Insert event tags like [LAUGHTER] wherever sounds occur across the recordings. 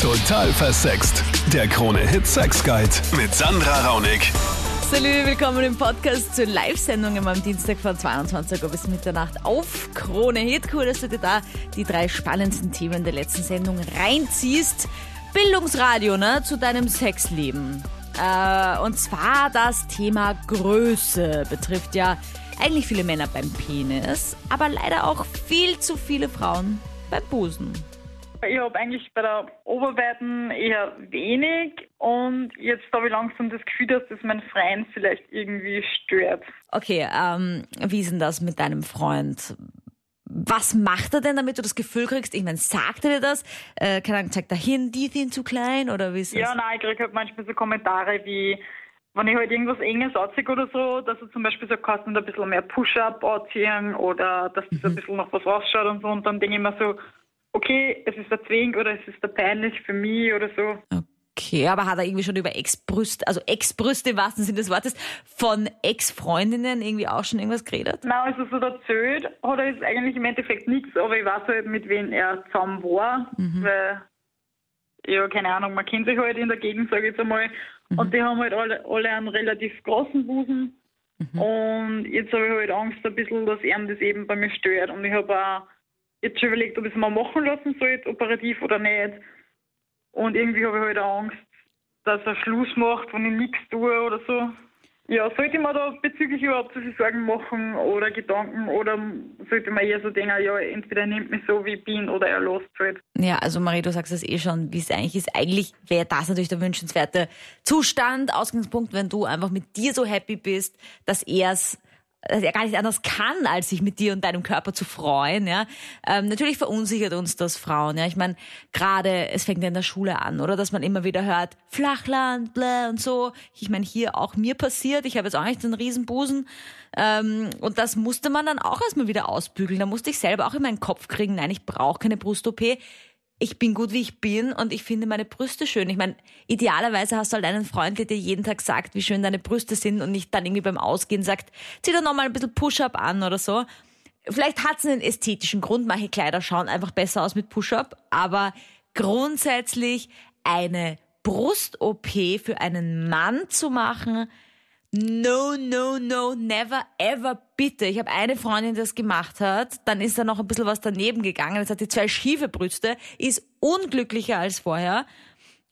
Total versext. Der Krone-Hit Sex Guide mit Sandra Raunig. Salut, willkommen im Podcast zur Live-Sendung am Dienstag von 22 Uhr bis Mitternacht auf Krone Hit. Cool, dass du dir da die drei spannendsten Themen der letzten Sendung reinziehst. Bildungsradio, ne, zu deinem Sexleben. Äh, und zwar das Thema Größe betrifft ja eigentlich viele Männer beim Penis, aber leider auch viel zu viele Frauen beim Busen. Ich habe eigentlich bei der Oberweiten eher wenig und jetzt habe ich langsam das Gefühl, dass das mein Freund vielleicht irgendwie stört. Okay, ähm, wie ist denn das mit deinem Freund? Was macht er denn, damit du das Gefühl kriegst? Ich meine, sagt er dir das? Äh, keine Ahnung, zeigt er hin, die sind zu klein oder wie ist das? Ja, nein, ich kriege halt manchmal so Kommentare wie, wenn ich halt irgendwas Enges anziehe oder so, dass er zum Beispiel so kannst du ein bisschen mehr Push-Up anziehen oder dass das ein bisschen noch was rausschaut und so und dann denke ich mir so, okay, es ist der Zwing oder es ist der peinlich für mich oder so. Okay, aber hat er irgendwie schon über Ex-Brüste, also Ex-Brüste im wahrsten Sinne des Wortes, von Ex-Freundinnen irgendwie auch schon irgendwas geredet? Nein, also so erzählt hat er jetzt eigentlich im Endeffekt nichts, aber ich weiß halt, mit wem er zusammen war, weil, ja, keine Ahnung, man kennt sich halt in der Gegend, sage ich jetzt einmal, und die haben halt alle, alle einen relativ großen Busen. Und jetzt habe ich halt Angst ein bisschen, dass er das eben bei mir stört. Und ich habe auch jetzt schon überlegt, ob ich es mal machen lassen soll, operativ oder nicht. Und irgendwie habe ich halt Angst, dass er Schluss macht, wenn ich nichts tue oder so. Ja, sollte mir da bezüglich überhaupt so viel Sorgen machen oder Gedanken oder sollte man eher so denken, ja, entweder er nimmt mich so, wie ich bin oder er lässt halt. Ja, also Marie, du sagst es eh schon, wie es eigentlich ist. Eigentlich wäre das natürlich der wünschenswerte Zustand, Ausgangspunkt, wenn du einfach mit dir so happy bist, dass er es dass er gar nicht anders kann, als sich mit dir und deinem Körper zu freuen. Ja, ähm, natürlich verunsichert uns das Frauen. Ja, ich meine, gerade es fängt ja in der Schule an, oder, dass man immer wieder hört Flachland, bläh und so. Ich meine, hier auch mir passiert. Ich habe jetzt auch nicht einen Riesenbusen ähm, und das musste man dann auch erstmal wieder ausbügeln. Da musste ich selber auch in meinen Kopf kriegen. Nein, ich brauche keine Brust-OP ich bin gut, wie ich bin und ich finde meine Brüste schön. Ich meine, idealerweise hast du halt einen Freund, der dir jeden Tag sagt, wie schön deine Brüste sind und nicht dann irgendwie beim Ausgehen sagt, zieh doch nochmal ein bisschen Push-Up an oder so. Vielleicht hat es einen ästhetischen Grund, manche Kleider schauen einfach besser aus mit Push-Up, aber grundsätzlich eine Brust-OP für einen Mann zu machen, No, no, no, never, ever, bitte. Ich habe eine Freundin, die das gemacht hat. Dann ist da noch ein bisschen was daneben gegangen. Jetzt hat die zwei schiefe Brüste, ist unglücklicher als vorher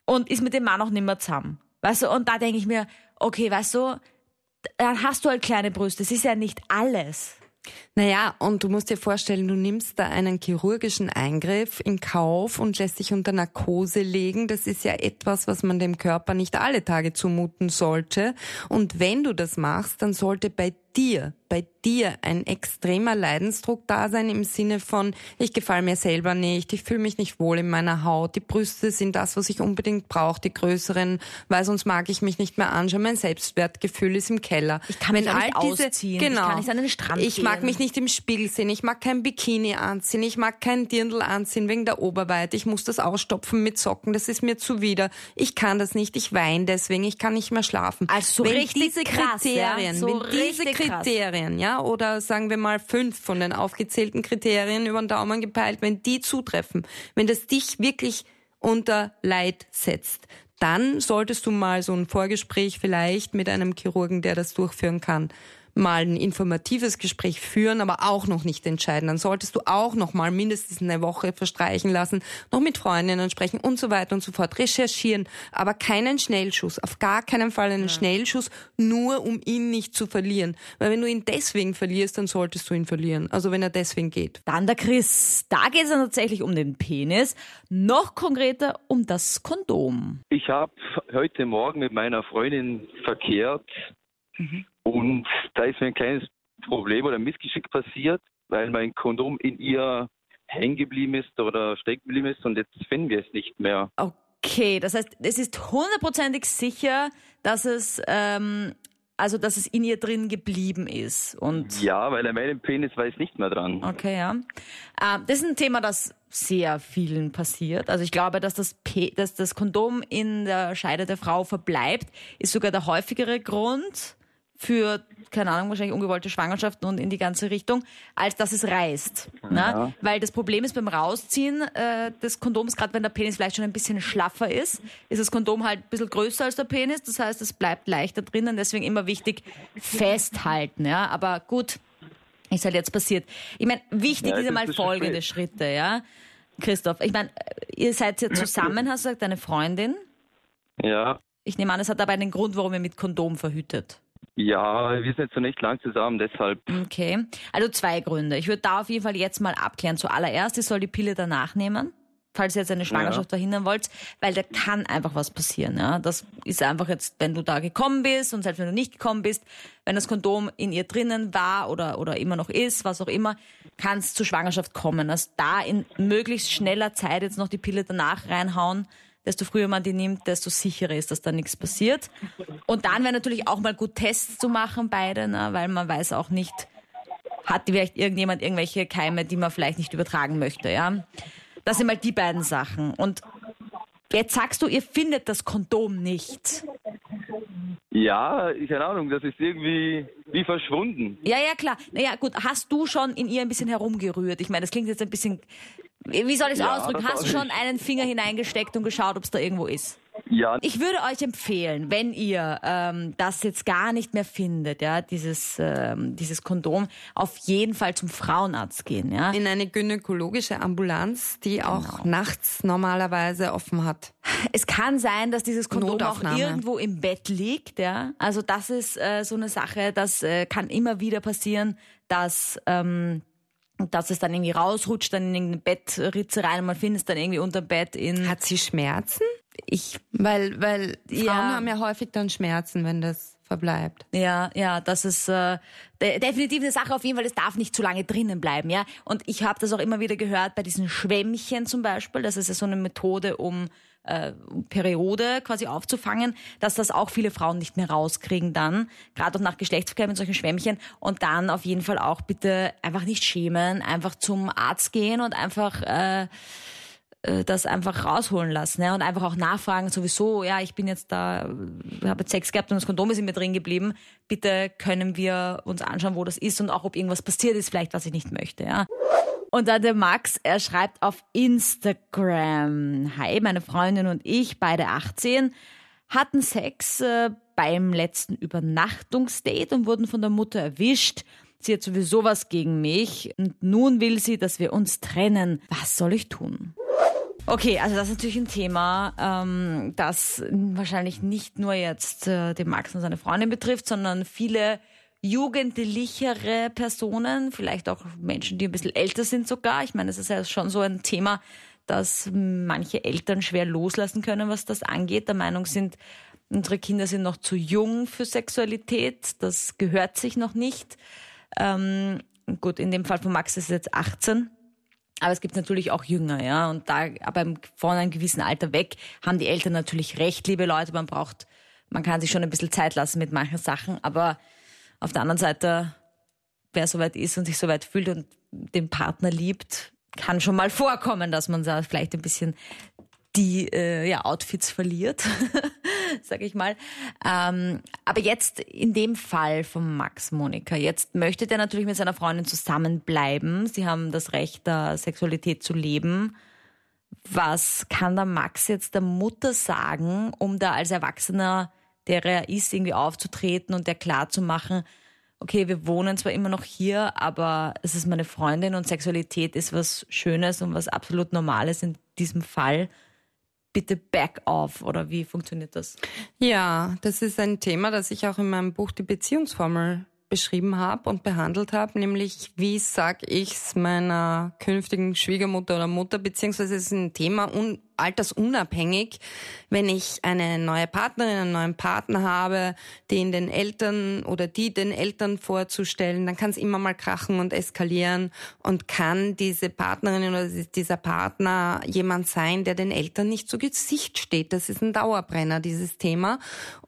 und ist mit dem Mann auch nicht mehr zusammen. Weißt du, und da denke ich mir, okay, weißt du, dann hast du halt kleine Brüste. Das ist ja nicht alles. Naja, und du musst dir vorstellen, du nimmst da einen chirurgischen Eingriff in Kauf und lässt dich unter Narkose legen. Das ist ja etwas, was man dem Körper nicht alle Tage zumuten sollte. Und wenn du das machst, dann sollte bei dir, bei dir ein extremer Leidensdruck da sein im Sinne von, ich gefalle mir selber nicht, ich fühle mich nicht wohl in meiner Haut, die Brüste sind das, was ich unbedingt brauche, die größeren, weil sonst mag ich mich nicht mehr anschauen, mein Selbstwertgefühl ist im Keller. Ich kann mich Wenn nicht all diese, ausziehen, genau, ich kann nicht an den Strand Ich mag gehen. mich nicht im Spiegel sehen, ich mag kein Bikini anziehen, ich mag kein Dirndl anziehen wegen der Oberweite, ich muss das ausstopfen mit Socken, das ist mir zuwider. Ich kann das nicht, ich weine deswegen, ich kann nicht mehr schlafen. Also so wenn richtig diese krass, ja? Kriterien, So wenn diese krass. Kriterien, ja, oder sagen wir mal fünf von den aufgezählten Kriterien über den Daumen gepeilt, wenn die zutreffen, wenn das dich wirklich unter Leid setzt, dann solltest du mal so ein Vorgespräch vielleicht mit einem Chirurgen, der das durchführen kann, mal ein informatives Gespräch führen, aber auch noch nicht entscheiden. Dann solltest du auch noch mal mindestens eine Woche verstreichen lassen, noch mit Freundinnen sprechen und so weiter und so fort, recherchieren, aber keinen Schnellschuss, auf gar keinen Fall einen Schnellschuss, nur um ihn nicht zu verlieren. Weil wenn du ihn deswegen verlierst, dann solltest du ihn verlieren. Also wenn er deswegen geht. Dann der Chris. Da geht es dann tatsächlich um den Penis. Noch konkreter um das Kondom. Ich habe heute Morgen mit meiner Freundin verkehrt und da ist mir ein kleines Problem oder Missgeschick passiert, weil mein Kondom in ihr hängen geblieben ist oder stecken geblieben ist und jetzt finden wir es nicht mehr. Okay, das heißt, es ist hundertprozentig sicher, dass es, ähm, also dass es in ihr drin geblieben ist. Und Ja, weil an meinem Penis war es nicht mehr dran. okay, ja. Äh, das ist ein Thema, das sehr vielen passiert. Also ich glaube, dass das, P dass das Kondom in der Scheide der Frau verbleibt, ist sogar der häufigere Grund für, keine Ahnung, wahrscheinlich ungewollte Schwangerschaften und in die ganze Richtung, als dass es reißt. Ne? Weil das Problem ist beim Rausziehen äh, des Kondoms, gerade wenn der Penis vielleicht schon ein bisschen schlaffer ist, ist das Kondom halt ein bisschen größer als der Penis. Das heißt, es bleibt leichter drinnen. Deswegen immer wichtig, festhalten. Ja? Aber gut, ist halt jetzt passiert. Ich meine, wichtig Ja, ist einmal folgende spät. Schritte, ja. Christoph, ich meine, ihr seid ja zusammen, hast du gesagt, deine Freundin. Ja, Ich nehme an, es hat aber einen Grund, warum ihr mit Kondom verhütet. Ja, wir sind jetzt noch nicht lang zusammen, deshalb. Okay. Also zwei Gründe. Ich würde da auf jeden Fall jetzt mal abklären. Zuallererst, ihr soll die Pille danach nehmen, falls ihr jetzt eine Schwangerschaft verhindern wollt, weil da kann einfach was passieren. Ja? Das ist einfach jetzt, wenn du da gekommen bist und selbst wenn du nicht gekommen bist, wenn das Kondom in ihr drinnen war oder, oder immer noch ist, was auch immer, kann es zur Schwangerschaft kommen. Also da in möglichst schneller Zeit jetzt noch die Pille danach reinhauen, desto früher man die nimmt, desto sicherer ist, dass da nichts passiert. Und dann wäre natürlich auch mal gut Tests zu machen, beide, ne? weil man weiß auch nicht, hat vielleicht irgendjemand irgendwelche Keime, die man vielleicht nicht übertragen möchte, ja. Das sind mal die beiden Sachen. Und jetzt sagst du, ihr findet das Kondom nicht. Ja, keine Ahnung, das ist irgendwie wie verschwunden. Ja, ja, klar. Naja, gut, hast du schon in ihr ein bisschen herumgerührt? Ich meine, das klingt jetzt ein bisschen. Wie soll ich es Ja, ausdrücken? Hast du schon einen Finger hineingesteckt und geschaut, ob es da irgendwo ist? Ja, Ich würde euch empfehlen, wenn ihr ähm, das jetzt gar nicht mehr findet, ja, dieses, ähm, dieses Kondom, auf jeden Fall zum Frauenarzt gehen, ja. In eine gynäkologische Ambulanz, die Genau. auch nachts normalerweise offen hat. Es kann sein, dass dieses Kondom auch irgendwo im Bett liegt, ja. Also das ist äh, so eine Sache, das äh, kann immer wieder passieren, dass ähm, dass es dann irgendwie rausrutscht, dann in irgendeine Bettritze rein und man findet es dann irgendwie unter dem Bett in. Hat sie Schmerzen? Ich Weil, weil Frauen Ja. haben ja häufig dann Schmerzen, wenn das verbleibt. Ja, ja, das ist äh, de definitiv eine Sache auf jeden Fall, es darf nicht zu lange drinnen bleiben, ja. Und ich habe das auch immer wieder gehört bei diesen Schwämmchen zum Beispiel, das ist ja so eine Methode, um äh, Periode quasi aufzufangen, dass das auch viele Frauen nicht mehr rauskriegen dann, gerade auch nach Geschlechtsverkehr mit solchen Schwämmchen und dann auf jeden Fall auch bitte einfach nicht schämen, einfach zum Arzt gehen und einfach äh, das einfach rausholen lassen ja, und einfach auch nachfragen sowieso, ja, ich bin jetzt da, äh, habe jetzt Sex gehabt und das Kondom ist in mir drin geblieben, bitte können wir uns anschauen, wo das ist und auch ob irgendwas passiert ist, vielleicht was ich nicht möchte, ja. Und dann der Max, er schreibt auf Instagram, hi, meine Freundin und ich, beide 18, hatten Sex äh, beim letzten Übernachtungsdate und wurden von der Mutter erwischt. Sie hat sowieso was gegen mich und nun will sie, dass wir uns trennen. Was soll ich tun? Okay, also das ist natürlich ein Thema, ähm, das wahrscheinlich nicht nur jetzt äh, den Max und seine Freundin betrifft, sondern viele jugendlichere Personen, vielleicht auch Menschen, die ein bisschen älter sind sogar. Ich meine, es ist ja schon so ein Thema, dass manche Eltern schwer loslassen können, was das angeht. Der Meinung sind, unsere Kinder sind noch zu jung für Sexualität, das gehört sich noch nicht. Ähm, gut, in dem Fall von Max ist es jetzt 18. Aber es gibt natürlich auch Jünger, ja. Und da, aber von einem gewissen Alter weg haben die Eltern natürlich recht, liebe Leute. Man braucht, man kann sich schon ein bisschen Zeit lassen mit manchen Sachen. Aber auf der anderen Seite, wer soweit ist und sich soweit fühlt und den Partner liebt, kann schon mal vorkommen, dass man da vielleicht ein bisschen die äh, ja, Outfits verliert, [LAUGHS] [LAUGHS] sag ich mal. Ähm, aber jetzt in dem Fall von Max Monika, jetzt möchte der natürlich mit seiner Freundin zusammenbleiben. Sie haben das Recht, da Sexualität zu leben. Was kann der Max jetzt der Mutter sagen, um da als Erwachsener, der er ist, irgendwie aufzutreten und der klar zu machen, okay, wir wohnen zwar immer noch hier, aber es ist meine Freundin und Sexualität ist was Schönes und was absolut Normales in diesem Fall. Bitte back off oder wie funktioniert das? Ja, das ist ein Thema, das ich auch in meinem Buch Die Beziehungsformel beschrieben habe und behandelt habe, nämlich wie sag ich's meiner künftigen Schwiegermutter oder Mutter, beziehungsweise es ist ein Thema un altersunabhängig, wenn ich eine neue Partnerin, einen neuen Partner habe, den den Eltern oder die den Eltern vorzustellen, dann kann es immer mal krachen und eskalieren und kann diese Partnerin oder dieser Partner jemand sein, der den Eltern nicht zu Gesicht steht. Das ist ein Dauerbrenner, dieses Thema.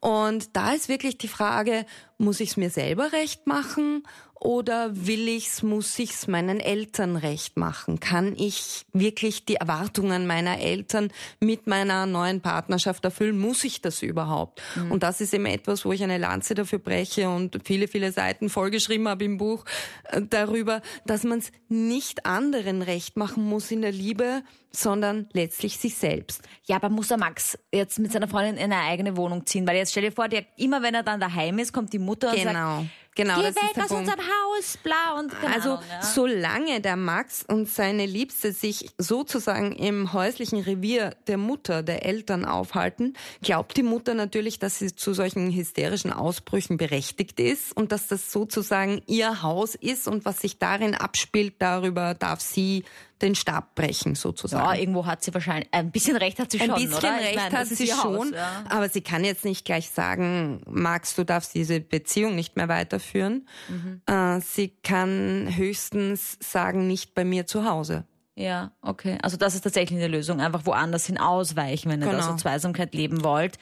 Und da ist wirklich die Frage, muss ich es mir selber recht machen oder will ich's, muss ich's meinen Eltern recht machen? Kann ich wirklich die Erwartungen meiner Eltern mit meiner neuen Partnerschaft erfüllen? Muss ich das überhaupt? Mhm. Und das ist eben etwas, wo ich eine Lanze dafür breche und viele, viele Seiten vollgeschrieben habe im Buch äh, darüber, dass man es nicht anderen recht machen muss in der Liebe, sondern letztlich sich selbst. Ja, aber muss der Max jetzt mit seiner Freundin in eine eigene Wohnung ziehen? Weil jetzt stell dir vor, der, immer wenn er dann daheim ist, kommt die Mutter genau. und sagt, Genau, Geh das weg ist aus unserem Haus, bla und keine Also Ahnung, ja. solange der Max und seine Liebste sich sozusagen im häuslichen Revier der Mutter, der Eltern aufhalten, glaubt die Mutter natürlich, dass sie zu solchen hysterischen Ausbrüchen berechtigt ist und dass das sozusagen ihr Haus ist und was sich darin abspielt, darüber darf sie den Stab brechen sozusagen. ja, irgendwo hat sie wahrscheinlich, ein bisschen recht hat sie Ein schon, bisschen oder? Recht meine, hat sie schon, Haus, ja. aber sie kann jetzt nicht gleich sagen, Max, du darfst diese Beziehung nicht mehr weiterführen. Mhm. Äh, sie kann höchstens sagen, nicht bei mir zu Hause. Ja, okay. Also das ist tatsächlich eine Lösung. Einfach woanders hin ausweichen, wenn ihr da Genau. so Zweisamkeit leben wollt.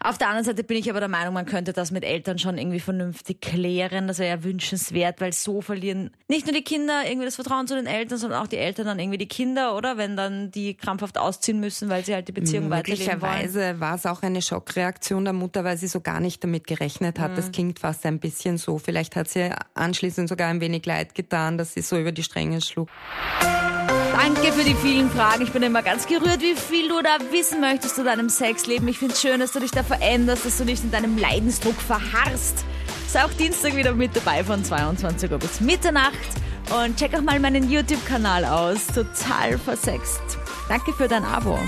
Auf der anderen Seite bin ich aber der Meinung, man könnte das mit Eltern schon irgendwie vernünftig klären. Das wäre ja wünschenswert, weil so verlieren nicht nur die Kinder irgendwie das Vertrauen zu den Eltern, sondern auch die Eltern dann irgendwie die Kinder, oder? Wenn dann die krampfhaft ausziehen müssen, weil sie halt die Beziehung weiterleben wollen. Möglicherweise war es auch eine Schockreaktion der Mutter, weil sie so gar nicht damit gerechnet hat. Mhm. Das klingt fast ein bisschen so. Vielleicht hat sie anschließend sogar ein wenig leid getan, dass sie so über die Stränge schlug. Danke für die vielen Fragen. Ich bin immer ganz gerührt, wie viel du da wissen möchtest zu deinem Sexleben. Ich finde es schön, dass du dich da veränderst, dass du nicht in deinem Leidensdruck verharrst. Sei auch Dienstag wieder mit dabei von 22 Uhr bis Mitternacht. Und check auch mal meinen YouTube-Kanal aus. Total versext. Danke für dein Abo.